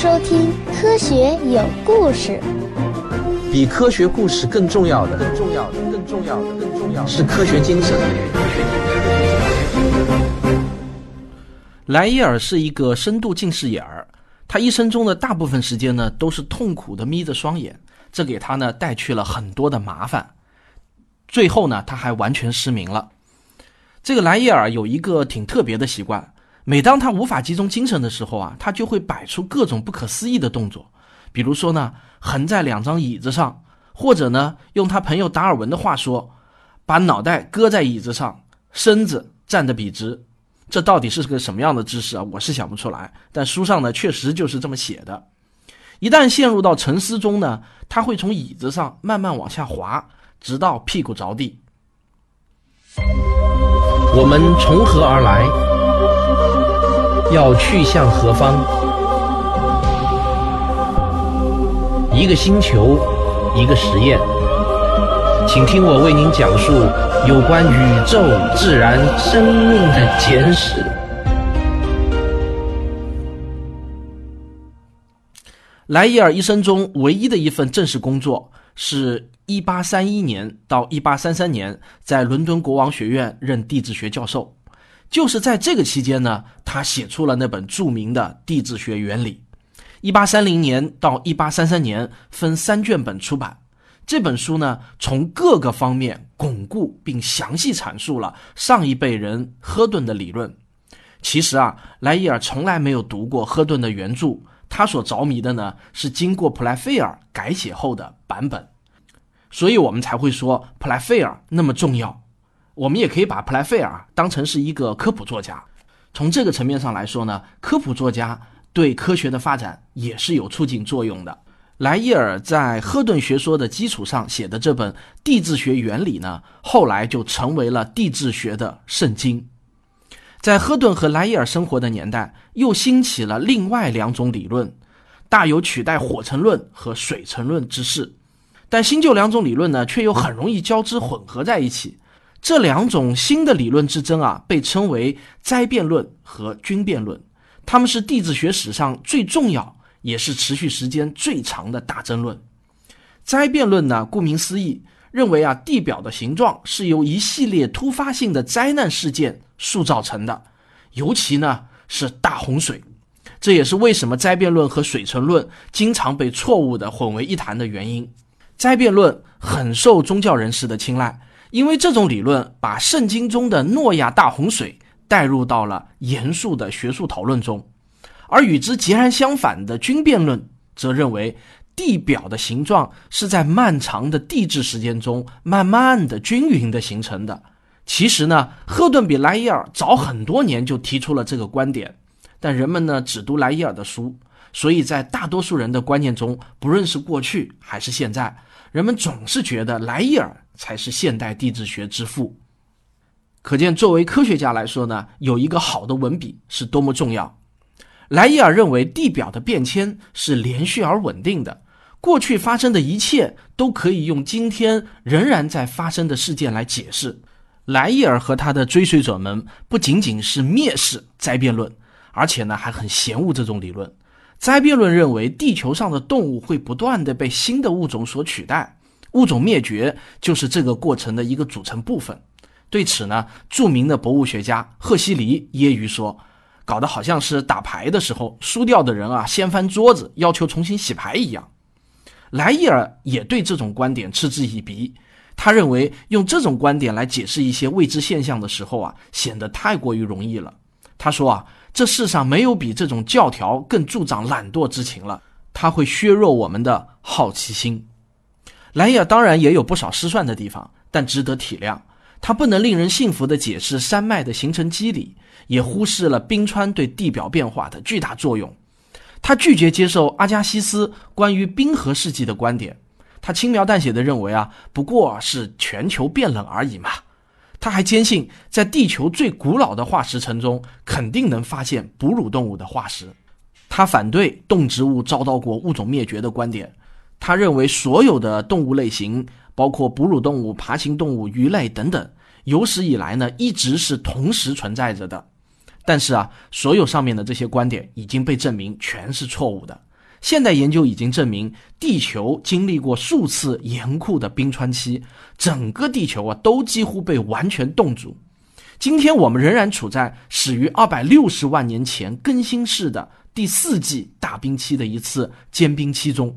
收听《科学有故事》。比科学故事更重要的，更重要的，更重要的，更重要的是科学精神。莱伊尔是一个深度近视眼儿，他一生中的大部分时间呢都是痛苦的眯着双眼，这给他呢带去了很多的麻烦。最后呢，他还完全失明了。这个莱伊尔有一个挺特别的习惯。每当他无法集中精神的时候啊，他就会摆出各种不可思议的动作，比如说呢，横在两张椅子上，或者呢，用他朋友达尔文的话说，把脑袋搁在椅子上，身子站得笔直。这到底是个什么样的姿势啊？我是想不出来，但书上呢确实就是这么写的。一旦陷入到沉思中呢，他会从椅子上慢慢往下滑，直到屁股着地。我们从何而来？要去向何方？一个星球，一个实验，请听我为您讲述有关宇宙、自然、生命的简史。莱伊尔一生中唯一的一份正式工作，是一八三一年到一八三三年在伦敦国王学院任地质学教授。就是在这个期间呢，他写出了那本著名的《地质学原理》。一八三零年到一八三三年分三卷本出版。这本书呢，从各个方面巩固并详细阐述了上一辈人赫顿的理论。其实啊，莱伊尔从来没有读过赫顿的原著，他所着迷的呢是经过普莱菲尔改写后的版本。所以我们才会说普莱菲尔那么重要。我们也可以把普莱费尔当成是一个科普作家，从这个层面上来说呢，科普作家对科学的发展也是有促进作用的。莱伊尔在赫顿学说的基础上写的这本《地质学原理》呢，后来就成为了地质学的圣经。在赫顿和莱伊尔生活的年代，又兴起了另外两种理论，大有取代火成论和水成论之势。但新旧两种理论呢，却又很容易交织混合在一起。这两种新的理论之争啊，被称为灾变论和均变论。它们是地质学史上最重要，也是持续时间最长的大争论。灾变论呢，顾名思义，认为啊，地表的形状是由一系列突发性的灾难事件塑造成的，尤其呢是大洪水。这也是为什么灾变论和水成论经常被错误的混为一谈的原因。灾变论很受宗教人士的青睐。因为这种理论把圣经中的诺亚大洪水带入到了严肃的学术讨论中，而与之截然相反的均变论则认为地表的形状是在漫长的地质时间中慢慢的均匀的形成的。其实呢，赫顿比莱伊尔早很多年就提出了这个观点，但人们呢只读莱伊尔的书，所以在大多数人的观念中，不论是过去还是现在，人们总是觉得莱伊尔。才是现代地质学之父。可见，作为科学家来说呢，有一个好的文笔是多么重要。莱伊尔认为，地表的变迁是连续而稳定的，过去发生的一切都可以用今天仍然在发生的事件来解释。莱伊尔和他的追随者们不仅仅是蔑视灾变论，而且呢还很嫌恶这种理论。灾变论认为，地球上的动物会不断的被新的物种所取代。物种灭绝就是这个过程的一个组成部分。对此呢，著名的博物学家赫西黎揶揄说：“搞得好像是打牌的时候输掉的人啊，掀翻桌子要求重新洗牌一样。”莱伊尔也对这种观点嗤之以鼻。他认为用这种观点来解释一些未知现象的时候啊，显得太过于容易了。他说啊，这世上没有比这种教条更助长懒惰之情了。它会削弱我们的好奇心。莱尔当然也有不少失算的地方，但值得体谅。他不能令人信服地解释山脉的形成机理，也忽视了冰川对地表变化的巨大作用。他拒绝接受阿加西斯关于冰河世纪的观点。他轻描淡写地认为啊，不过是全球变冷而已嘛。他还坚信，在地球最古老的化石层中，肯定能发现哺乳动物的化石。他反对动植物遭到过物种灭绝的观点。他认为，所有的动物类型，包括哺乳动物、爬行动物、鱼类等等，有史以来呢，一直是同时存在着的。但是啊，所有上面的这些观点已经被证明全是错误的。现代研究已经证明，地球经历过数次严酷的冰川期，整个地球啊都几乎被完全冻住。今天我们仍然处在始于二百六十万年前更新世的第四纪大冰期的一次间冰期中，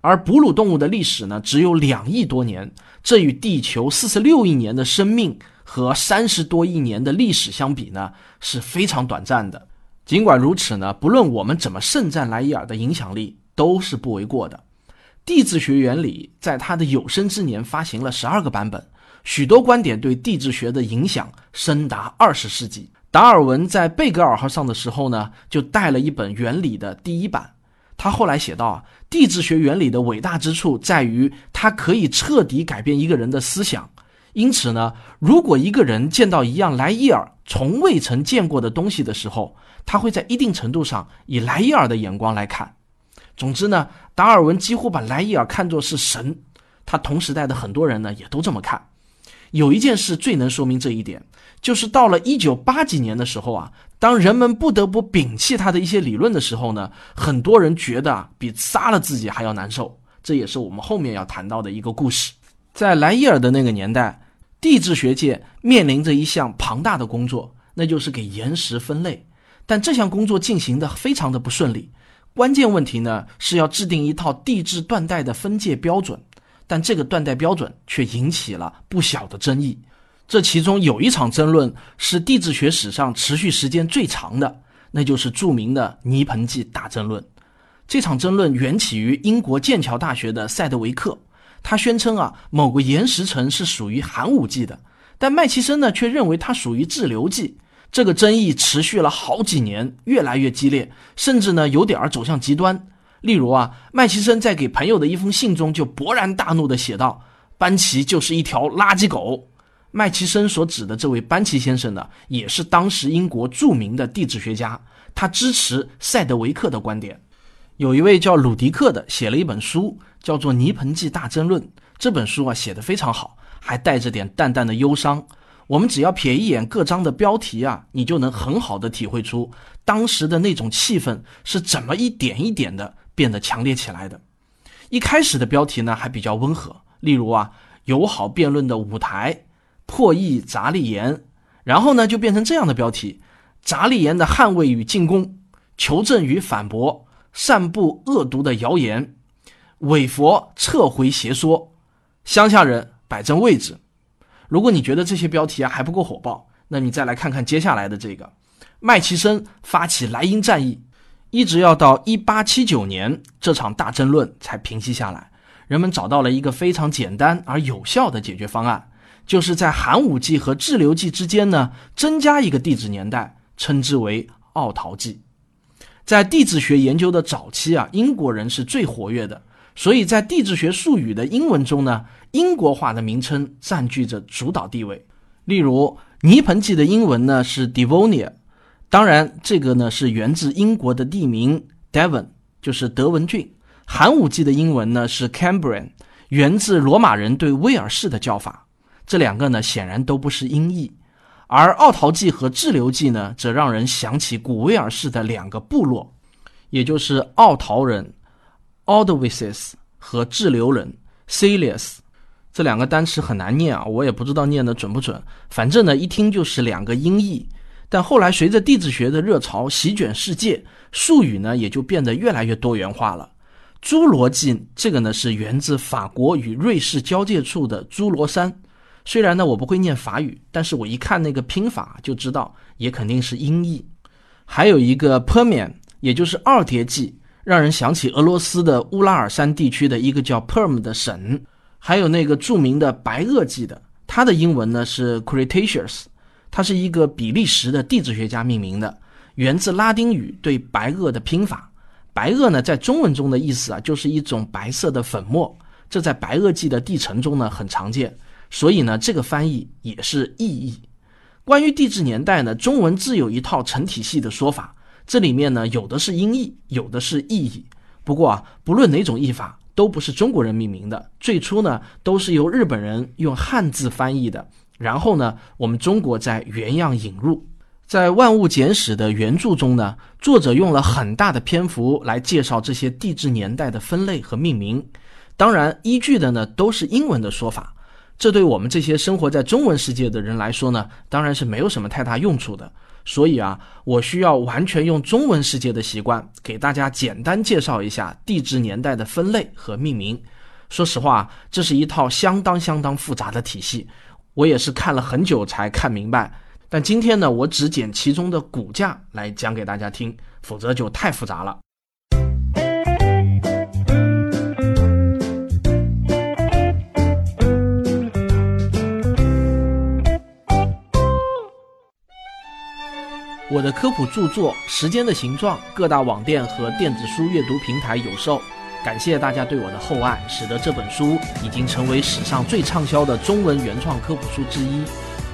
而哺乳动物的历史呢只有两亿多年，这与地球四十六亿年的生命和三十多亿年的历史相比呢是非常短暂的。尽管如此呢，不论我们怎么盛赞莱伊尔的影响力，都是不为过的。地质学原理在他的有生之年发行了十二个版本，许多观点对地质学的影响深达二十世纪。达尔文在贝格尔号上的时候呢，就带了一本原理的第一版。他后来写道啊，地质学原理的伟大之处在于它可以彻底改变一个人的思想。因此呢，如果一个人见到一样莱伊尔从未曾见过的东西的时候，他会在一定程度上以莱伊尔的眼光来看。总之呢，达尔文几乎把莱伊尔看作是神，他同时代的很多人呢也都这么看。有一件事最能说明这一点，就是到了一九八几年的时候啊，当人们不得不摒弃他的一些理论的时候呢，很多人觉得啊比杀了自己还要难受。这也是我们后面要谈到的一个故事。在莱伊尔的那个年代，地质学界面临着一项庞大的工作，那就是给岩石分类。但这项工作进行的非常的不顺利，关键问题呢是要制定一套地质断代的分界标准，但这个断代标准却引起了不小的争议。这其中有一场争论是地质学史上持续时间最长的，那就是著名的泥盆纪大争论。这场争论缘起于英国剑桥大学的塞德维克，他宣称啊某个岩石层是属于寒武纪的，但麦奇森呢却认为它属于滞留纪。这个争议持续了好几年，越来越激烈，甚至呢有点儿走向极端。例如啊，麦奇森在给朋友的一封信中就勃然大怒地写道：“班奇就是一条垃圾狗。”麦奇森所指的这位班奇先生呢，也是当时英国著名的地质学家，他支持塞德维克的观点。有一位叫鲁迪克的写了一本书，叫做《泥盆纪大争论》。这本书啊写得非常好，还带着点淡淡的忧伤。我们只要瞥一眼各章的标题啊，你就能很好的体会出当时的那种气氛是怎么一点一点的变得强烈起来的。一开始的标题呢还比较温和，例如啊友好辩论的舞台、破译杂利言，然后呢就变成这样的标题：杂利言的捍卫与进攻、求证与反驳、散布恶毒的谣言、伪佛撤回邪说、乡下人摆正位置。如果你觉得这些标题啊还不够火爆，那你再来看看接下来的这个，麦奇森发起莱茵战役，一直要到一八七九年这场大争论才平息下来。人们找到了一个非常简单而有效的解决方案，就是在寒武纪和滞留纪之间呢增加一个地质年代，称之为奥陶纪。在地质学研究的早期啊，英国人是最活跃的。所以在地质学术语的英文中呢，英国话的名称占据着主导地位。例如，泥盆纪的英文呢是 Devonia，当然这个呢是源自英国的地名 Devon，就是德文郡。寒武纪的英文呢是 Cambrian，源自罗马人对威尔士的叫法。这两个呢显然都不是音译。而奥陶纪和滞留纪呢，则让人想起古威尔士的两个部落，也就是奥陶人。a u d v i c e s 和滞留人 Celius 这两个单词很难念啊，我也不知道念的准不准。反正呢，一听就是两个音译。但后来随着地质学的热潮席卷世界，术语呢也就变得越来越多元化了。侏罗纪这个呢是源自法国与瑞士交界处的侏罗山。虽然呢我不会念法语，但是我一看那个拼法就知道，也肯定是音译。还有一个 Permian，也就是二叠纪。让人想起俄罗斯的乌拉尔山地区的一个叫 Perm 的省，还有那个著名的白垩纪的，它的英文呢是 Cretaceous，它是一个比利时的地质学家命名的，源自拉丁语对白垩的拼法。白垩呢在中文中的意思啊就是一种白色的粉末，这在白垩纪的地层中呢很常见，所以呢这个翻译也是意译。关于地质年代呢，中文自有一套成体系的说法。这里面呢，有的是音译，有的是意译。不过啊，不论哪种译法，都不是中国人命名的。最初呢，都是由日本人用汉字翻译的。然后呢，我们中国在原样引入。在《万物简史》的原著中呢，作者用了很大的篇幅来介绍这些地质年代的分类和命名，当然依据的呢都是英文的说法。这对我们这些生活在中文世界的人来说呢，当然是没有什么太大用处的。所以啊，我需要完全用中文世界的习惯，给大家简单介绍一下地质年代的分类和命名。说实话，这是一套相当相当复杂的体系，我也是看了很久才看明白。但今天呢，我只捡其中的骨架来讲给大家听，否则就太复杂了。我的科普著作《时间的形状》各大网店和电子书阅读平台有售，感谢大家对我的厚爱，使得这本书已经成为史上最畅销的中文原创科普书之一。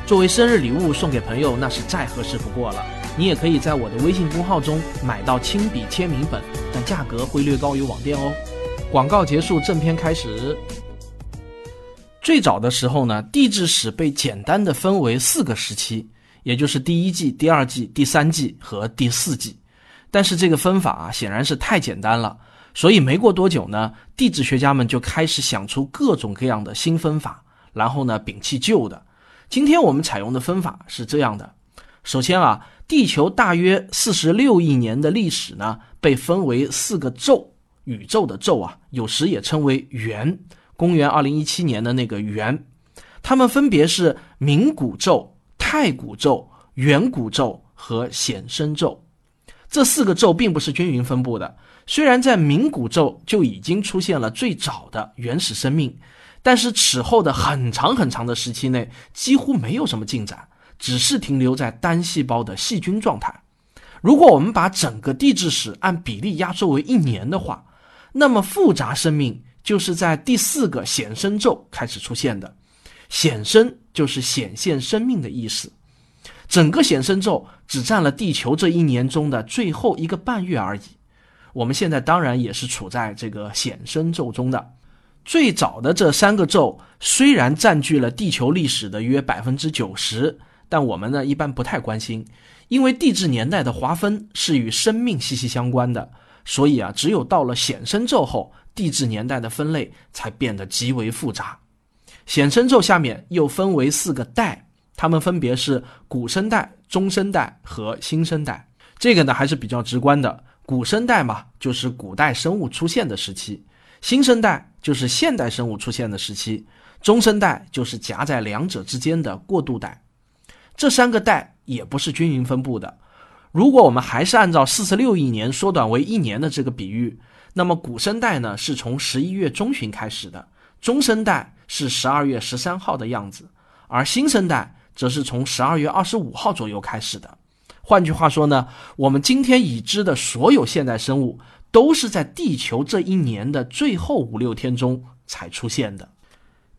作为生日礼物送给朋友，那是再合适不过了。你也可以在我的微信公号中买到亲笔签名本，但价格会略高于网店哦。广告结束，正片开始。最早的时候呢，地质史被简单的分为四个时期。也就是第一季、第二季、第三季和第四季，但是这个分法啊显然是太简单了，所以没过多久呢，地质学家们就开始想出各种各样的新分法，然后呢摒弃旧的。今天我们采用的分法是这样的：首先啊，地球大约四十六亿年的历史呢被分为四个宙，宇宙的宙啊，有时也称为元。公元二零一七年的那个元，它们分别是冥古宙。太古宙、远古宙和显生宙，这四个宙并不是均匀分布的。虽然在冥古宙就已经出现了最早的原始生命，但是此后的很长很长的时期内几乎没有什么进展，只是停留在单细胞的细菌状态。如果我们把整个地质史按比例压缩为一年的话，那么复杂生命就是在第四个显生宙开始出现的。显生就是显现生命的意思，整个显生宙只占了地球这一年中的最后一个半月而已。我们现在当然也是处在这个显生宙中的。最早的这三个宙虽然占据了地球历史的约百分之九十，但我们呢一般不太关心，因为地质年代的划分是与生命息息相关的，所以啊，只有到了显生宙后，地质年代的分类才变得极为复杂。显生宙下面又分为四个代，它们分别是古生代、中生代和新生代。这个呢还是比较直观的，古生代嘛，就是古代生物出现的时期；新生代就是现代生物出现的时期；中生代就是夹在两者之间的过渡代。这三个代也不是均匀分布的。如果我们还是按照四十六亿年缩短为一年的这个比喻，那么古生代呢是从十一月中旬开始的，中生代。是十二月十三号的样子，而新生代则是从十二月二十五号左右开始的。换句话说呢，我们今天已知的所有现代生物都是在地球这一年的最后五六天中才出现的。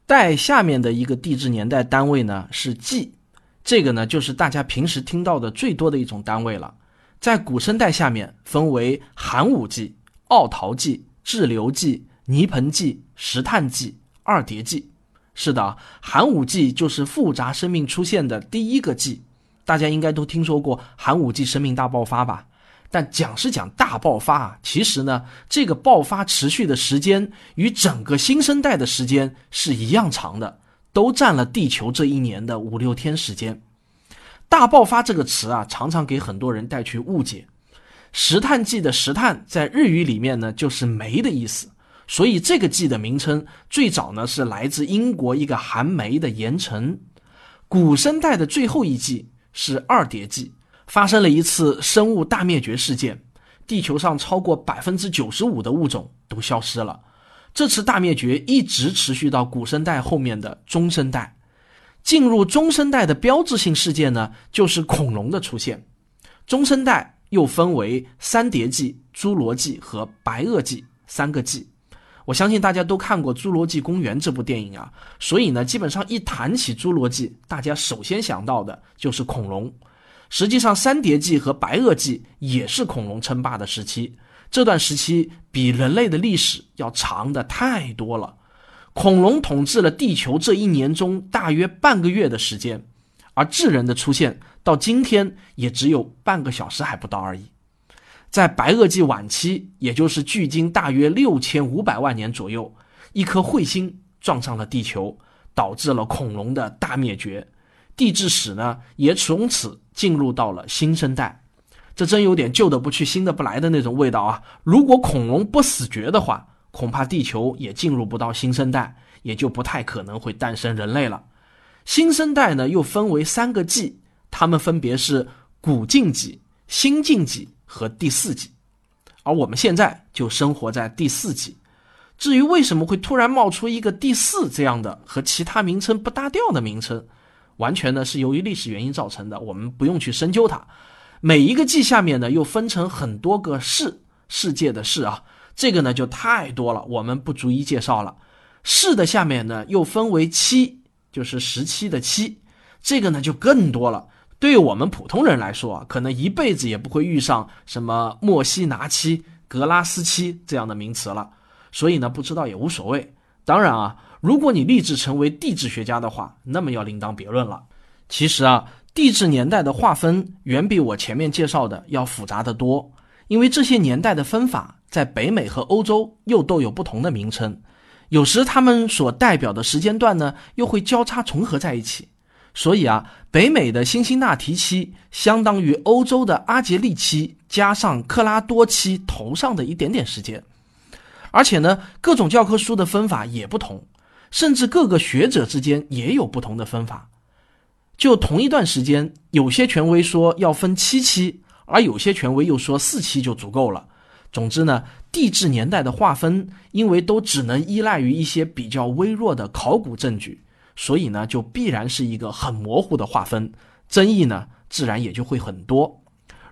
代下面的一个地质年代单位呢是纪，这个呢就是大家平时听到的最多的一种单位了。在古生代下面分为寒武纪、奥陶纪、志留纪、泥盆纪、石炭纪。二叠纪，是的，寒武纪就是复杂生命出现的第一个纪。大家应该都听说过寒武纪生命大爆发吧？但讲是讲大爆发啊，其实呢，这个爆发持续的时间与整个新生代的时间是一样长的，都占了地球这一年的五六天时间。大爆发这个词啊，常常给很多人带去误解。石炭纪的石炭在日语里面呢，就是煤的意思。所以这个纪的名称最早呢是来自英国一个含煤的盐城。古生代的最后一纪是二叠纪，发生了一次生物大灭绝事件，地球上超过百分之九十五的物种都消失了。这次大灭绝一直持续到古生代后面的中生代。进入中生代的标志性事件呢，就是恐龙的出现。中生代又分为三叠纪、侏罗纪和白垩纪三个纪。我相信大家都看过《侏罗纪公园》这部电影啊，所以呢，基本上一谈起侏罗纪，大家首先想到的就是恐龙。实际上，三叠纪和白垩纪也是恐龙称霸的时期，这段时期比人类的历史要长的太多了。恐龙统治了地球这一年中大约半个月的时间，而智人的出现到今天也只有半个小时还不到而已。在白垩纪晚期，也就是距今大约六千五百万年左右，一颗彗星撞上了地球，导致了恐龙的大灭绝，地质史呢也从此进入到了新生代。这真有点旧的不去，新的不来的那种味道啊！如果恐龙不死绝的话，恐怕地球也进入不到新生代，也就不太可能会诞生人类了。新生代呢又分为三个纪，它们分别是古晋纪、新晋纪。和第四纪，而我们现在就生活在第四纪。至于为什么会突然冒出一个第四这样的和其他名称不搭调的名称，完全呢是由于历史原因造成的，我们不用去深究它。每一个纪下面呢又分成很多个世，世界的世啊，这个呢就太多了，我们不逐一介绍了。世的下面呢又分为期，就是时期的期，这个呢就更多了。对于我们普通人来说啊，可能一辈子也不会遇上什么莫西拿期、格拉斯期这样的名词了，所以呢，不知道也无所谓。当然啊，如果你立志成为地质学家的话，那么要另当别论了。其实啊，地质年代的划分远比我前面介绍的要复杂的多，因为这些年代的分法在北美和欧洲又都有不同的名称，有时它们所代表的时间段呢，又会交叉重合在一起。所以啊，北美的辛辛那提期相当于欧洲的阿杰利期加上克拉多期头上的一点点时间，而且呢，各种教科书的分法也不同，甚至各个学者之间也有不同的分法。就同一段时间，有些权威说要分七期，而有些权威又说四期就足够了。总之呢，地质年代的划分，因为都只能依赖于一些比较微弱的考古证据。所以呢，就必然是一个很模糊的划分，争议呢自然也就会很多。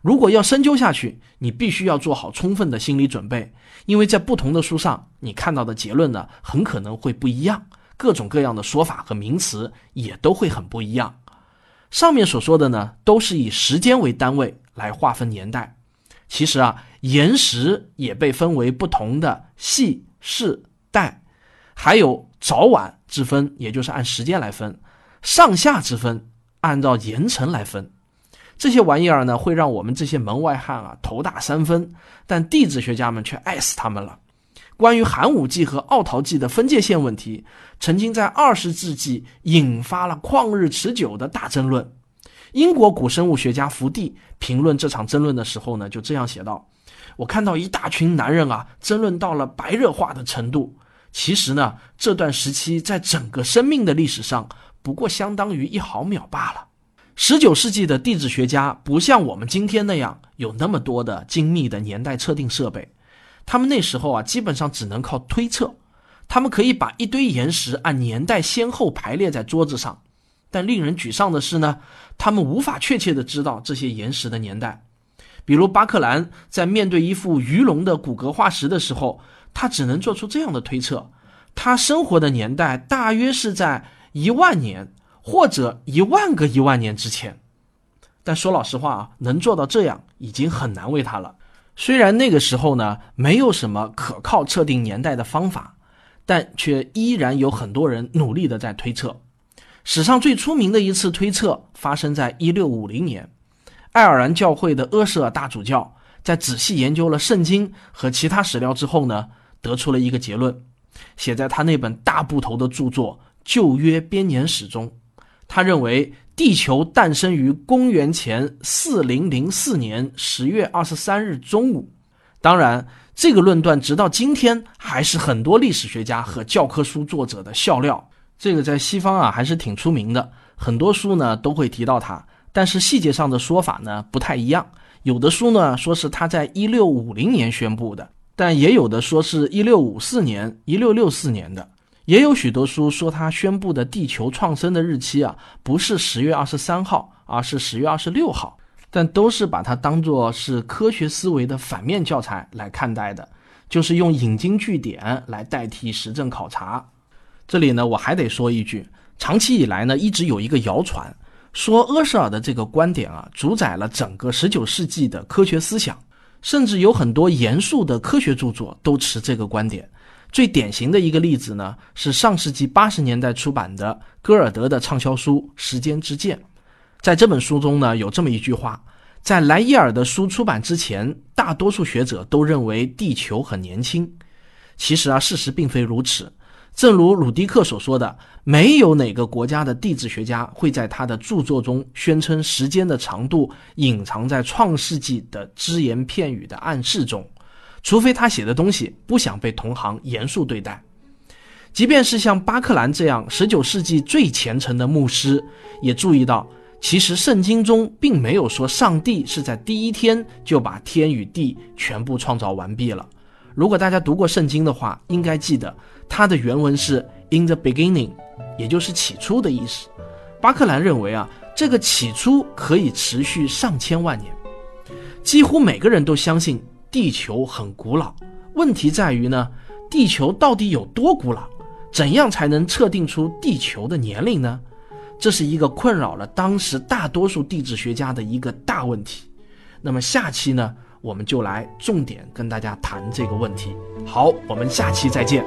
如果要深究下去，你必须要做好充分的心理准备，因为在不同的书上，你看到的结论呢很可能会不一样，各种各样的说法和名词也都会很不一样。上面所说的呢，都是以时间为单位来划分年代。其实啊，岩石也被分为不同的系、世、代，还有。早晚之分，也就是按时间来分；上下之分，按照岩层来分。这些玩意儿呢，会让我们这些门外汉啊头大三分，但地质学家们却爱死他们了。关于寒武纪和奥陶纪的分界线问题，曾经在二十世纪引发了旷日持久的大争论。英国古生物学家福地评论这场争论的时候呢，就这样写道：“我看到一大群男人啊，争论到了白热化的程度。”其实呢，这段时期在整个生命的历史上，不过相当于一毫秒罢了。十九世纪的地质学家不像我们今天那样有那么多的精密的年代测定设备，他们那时候啊，基本上只能靠推测。他们可以把一堆岩石按年代先后排列在桌子上，但令人沮丧的是呢，他们无法确切的知道这些岩石的年代。比如巴克兰在面对一副鱼龙的骨骼化石的时候。他只能做出这样的推测：他生活的年代大约是在一万年或者一万个一万年之前。但说老实话啊，能做到这样已经很难为他了。虽然那个时候呢没有什么可靠测定年代的方法，但却依然有很多人努力的在推测。史上最出名的一次推测发生在一六五零年，爱尔兰教会的阿舍尔大主教在仔细研究了圣经和其他史料之后呢。得出了一个结论，写在他那本大部头的著作《旧约编年史》中。他认为地球诞生于公元前四零零四年十月二十三日中午。当然，这个论断直到今天还是很多历史学家和教科书作者的笑料。这个在西方啊还是挺出名的，很多书呢都会提到他，但是细节上的说法呢不太一样。有的书呢说是他在一六五零年宣布的。但也有的说是一六五四年、一六六四年的，也有许多书说他宣布的地球创生的日期啊，不是十月二十三号，而是十月二十六号。但都是把它当作是科学思维的反面教材来看待的，就是用引经据典来代替实证考察。这里呢，我还得说一句，长期以来呢，一直有一个谣传，说阿舍尔的这个观点啊，主宰了整个十九世纪的科学思想。甚至有很多严肃的科学著作都持这个观点。最典型的一个例子呢，是上世纪八十年代出版的戈尔德的畅销书《时间之剑》。在这本书中呢，有这么一句话：在莱伊尔的书出版之前，大多数学者都认为地球很年轻。其实啊，事实并非如此。正如鲁迪克所说的，没有哪个国家的地质学家会在他的著作中宣称时间的长度隐藏在创世纪的只言片语的暗示中，除非他写的东西不想被同行严肃对待。即便是像巴克兰这样19世纪最虔诚的牧师，也注意到，其实圣经中并没有说上帝是在第一天就把天与地全部创造完毕了。如果大家读过圣经的话，应该记得它的原文是 “in the beginning”，也就是起初的意思。巴克兰认为啊，这个起初可以持续上千万年。几乎每个人都相信地球很古老。问题在于呢，地球到底有多古老？怎样才能测定出地球的年龄呢？这是一个困扰了当时大多数地质学家的一个大问题。那么下期呢？我们就来重点跟大家谈这个问题。好，我们下期再见。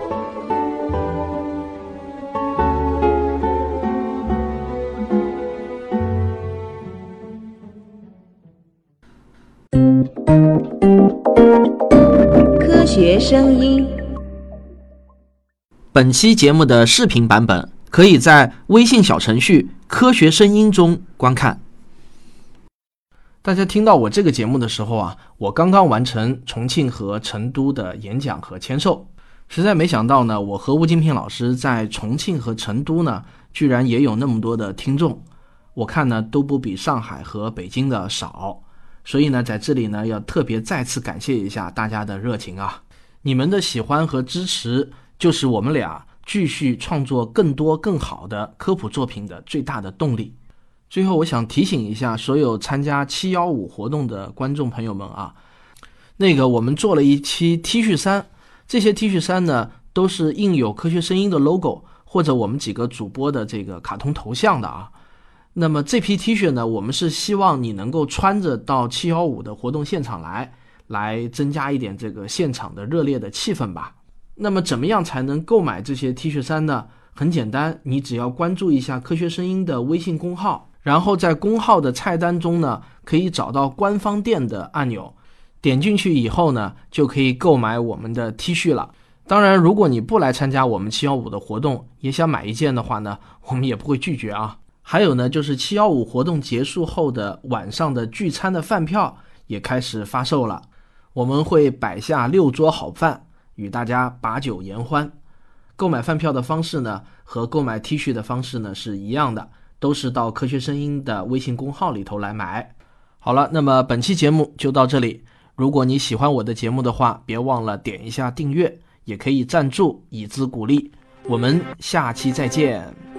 科学声音。本期节目的视频版本可以在微信小程序“科学声音”中观看。大家听到我这个节目的时候啊，我刚刚完成重庆和成都的演讲和签售，实在没想到呢，我和吴金平老师在重庆和成都呢，居然也有那么多的听众，我看呢都不比上海和北京的少，所以呢，在这里呢要特别再次感谢一下大家的热情啊，你们的喜欢和支持就是我们俩继续创作更多更好的科普作品的最大的动力。最后，我想提醒一下所有参加七幺五活动的观众朋友们啊，那个我们做了一期 T 恤衫，这些 T 恤衫呢都是印有科学声音的 logo 或者我们几个主播的这个卡通头像的啊。那么这批 T 恤呢，我们是希望你能够穿着到七幺五的活动现场来，来增加一点这个现场的热烈的气氛吧。那么怎么样才能购买这些 T 恤衫呢？很简单，你只要关注一下科学声音的微信公号。然后在公号的菜单中呢，可以找到官方店的按钮，点进去以后呢，就可以购买我们的 T 恤了。当然，如果你不来参加我们七幺五的活动，也想买一件的话呢，我们也不会拒绝啊。还有呢，就是七幺五活动结束后的晚上的聚餐的饭票也开始发售了，我们会摆下六桌好饭，与大家把酒言欢。购买饭票的方式呢，和购买 T 恤的方式呢是一样的。都是到科学声音的微信公号里头来买。好了，那么本期节目就到这里。如果你喜欢我的节目的话，别忘了点一下订阅，也可以赞助以资鼓励。我们下期再见。